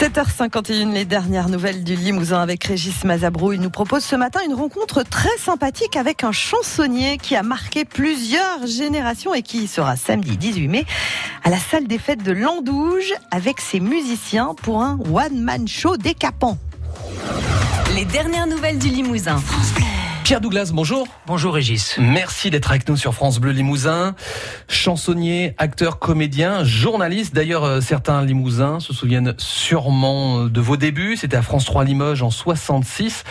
7h51, les dernières nouvelles du Limousin avec Régis Mazabrou. Il nous propose ce matin une rencontre très sympathique avec un chansonnier qui a marqué plusieurs générations et qui sera samedi 18 mai à la salle des fêtes de Landouge avec ses musiciens pour un one-man show décapant. Les dernières nouvelles du Limousin. Pierre Douglas, bonjour. Bonjour Régis. Merci d'être avec nous sur France Bleu Limousin. Chansonnier, acteur, comédien, journaliste. D'ailleurs, euh, certains Limousins se souviennent sûrement de vos débuts. C'était à France 3 Limoges en 66.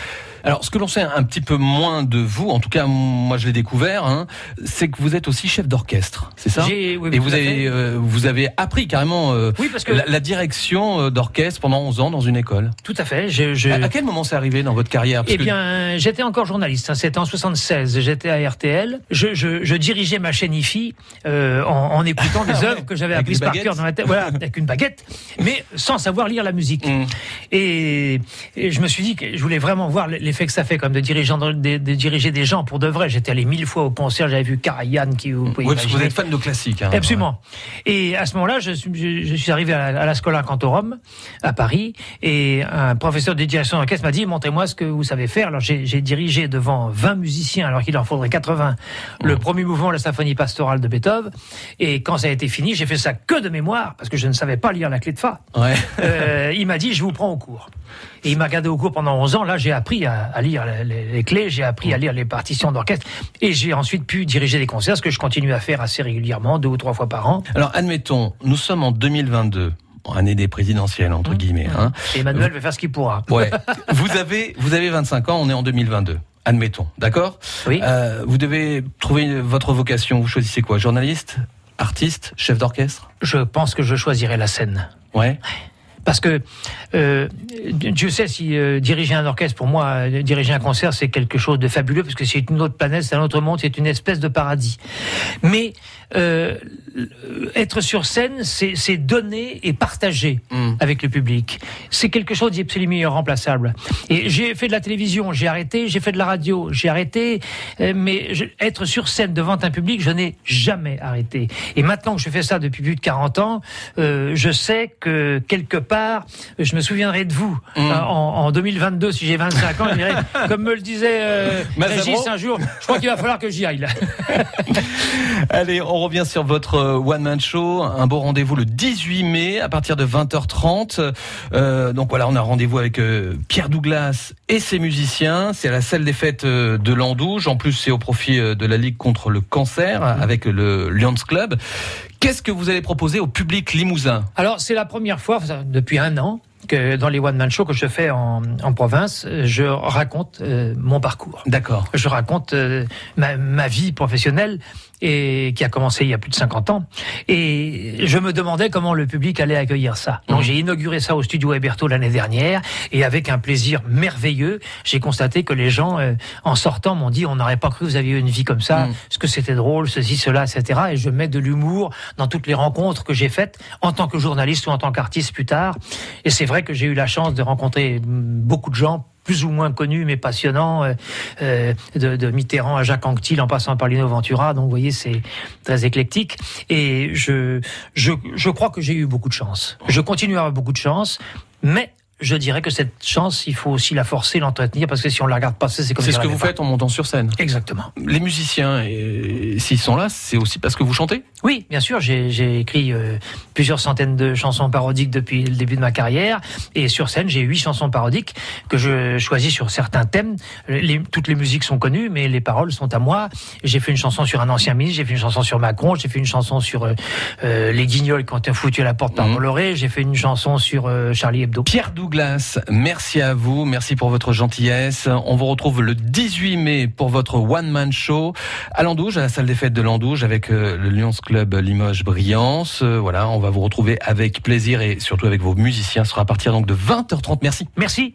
Alors, ce que l'on sait un petit peu moins de vous, en tout cas, moi je l'ai découvert, hein, c'est que vous êtes aussi chef d'orchestre, c'est ça? J'ai- oui, Et vous avez, euh, vous avez appris carrément euh, Oui, parce que- la, la direction euh, d'orchestre pendant 11 ans dans une école. Tout à fait. Je, je- À, à quel moment c'est arrivé dans votre carrière? Parce Eh que- bien, j'étais encore journaliste. hein. C'était en 76. J'étais à RTL. Je, je, je dirigeais ma chaîne IFI euh, en, en écoutant des œuvres que j'avais apprises par cœur dans la tête. Voilà, avec une baguette, mais sans savoir lire la musique. Mm. Et, et je me suis dit que je voulais vraiment voir l'effet que ça fait comme de, dirigeant, de, de diriger des gens pour de vrai. J'étais allé mille fois au concert. J'avais vu Karajan qui vous pouvez Oui, parce que vous êtes fan de classique. hein. Absolument. Et à ce moment-là, je, suis- je, je suis arrivé à la, à la Scola Cantorum, à Paris, et un professeur de direction d'orchestre m'a dit, montrez-moi ce que vous savez faire. Alors j'ai dirigé devant 20 musiciens, alors qu'il en faudrait 80, le premier mouvement de la symphonie pastorale de Beethoven. Et quand ça a été fini, j'ai fait ça que de mémoire, parce que je ne savais pas lire la clé de fa. Ouais. Euh, il m'a dit, je vous prends au cours. Et il m'a gardé au cours pendant 11 ans. Là, j'ai appris à, à lire les, les clés, j'ai appris à lire les partitions d'orchestre, et j'ai ensuite pu diriger des concerts, ce que je continue à faire assez régulièrement, deux ou trois fois par an. Alors, admettons, nous sommes en 2022, bon, année des présidentielles Mmh. entre guillemets. Hein. Et Emmanuel va faire ce qu'il pourra. Ouais. vous avez, vous avez 25 ans, on est en 2022. Admettons, d'accord? Oui. Euh, Vous devez trouver votre vocation. Vous choisissez quoi? Journaliste, artiste, chef d'orchestre? Je pense que je choisirai la scène. Ouais. Parce que euh, Dieu sait si euh, diriger un orchestre, pour moi, euh, diriger un concert, c'est quelque chose de fabuleux, parce que c'est une autre planète, c'est un autre monde, c'est une espèce de paradis. Mais euh, être sur scène, c'est donner et partager Mm. avec le public. C'est quelque chose d'absolument irremplaçable. Et j'ai fait de la télévision, j'ai arrêté, j'ai fait de la radio, j'ai arrêté, euh, mais je- être sur scène devant un public, je n'ai jamais arrêté. Et maintenant que je fais ça depuis plus de 40 ans, euh, je sais que quelque part, je me souviendrai de vous Mm. euh, en, en 2022, si j'ai 25 ans, dirais, comme me le disait euh, Régis un jour, je crois qu'il va falloir que j'y aille. Là. Allez, on revient sur votre euh, one-man show. Un beau rendez-vous le 18 mai à partir de 20h30. Euh, donc voilà, on a rendez-vous avec Pierre Douglas et ses musiciens. C'est à la salle des fêtes de Landouge. En plus, c'est au profit de la Ligue contre le cancer avec le Lions Club. Qu'est-ce que vous allez proposer au public limousin? Alors, c'est la première fois, depuis un an, que dans les one-man shows que je fais en, en province, je raconte euh, mon parcours. D'accord. Je raconte euh, ma, ma vie professionnelle et qui a commencé il y a plus de 50 ans. Et je me demandais comment le public allait accueillir ça. Donc j'ai inauguré ça au studio Héberto l'année dernière et avec un plaisir merveilleux, j'ai constaté que les gens, euh, en sortant, m'ont dit on n'aurait pas cru que vous aviez eu une vie comme ça, Mm. ce que c'était drôle, ceci, cela, etc. Et je mets de l'humour dans toutes les rencontres que j'ai faites en tant que journaliste ou en tant qu'artiste plus tard. Et c'est vrai que j'ai eu la chance de rencontrer beaucoup de gens plus ou moins connus mais passionnants, euh, euh, de, de Mitterrand à Jacques Anquetil en passant par Lino Ventura. Donc vous voyez, c'est très éclectique. Et je, je, je crois que j'ai eu beaucoup de chance. Je continue à avoir beaucoup de chance, mais je dirais que cette chance, il faut aussi la forcer, l'entretenir, parce que si on la regarde passer, c'est comme C'est ce on que vous pas. faites en montant sur scène. Exactement. Les musiciens, et, s'ils sont là, c'est aussi parce que vous chantez? Oui, bien sûr, j'ai écrit euh, plusieurs centaines de chansons parodiques depuis le début de ma carrière. Et sur scène, j'ai huit chansons parodiques que je choisis sur certains thèmes. Les- toutes les musiques sont connues, mais les paroles sont à moi. J'ai fait une chanson sur un ancien ministre, j'ai fait une chanson sur Macron, j'ai fait une chanson sur euh, euh, les guignols quand ont foutu à la porte par Mhm. Bolloré, j'ai fait une chanson sur euh, Charlie Hebdo. Pierre Douglas, merci à vous, merci pour votre gentillesse. On vous retrouve le 18 mai pour votre one man show à Landouge, à la salle des fêtes de Landouge avec euh, le Lions Club Limoges Brillance. Euh, voilà, on va vous retrouver avec plaisir et surtout avec vos musiciens. Ce sera à partir donc de 20h30. Merci. Merci.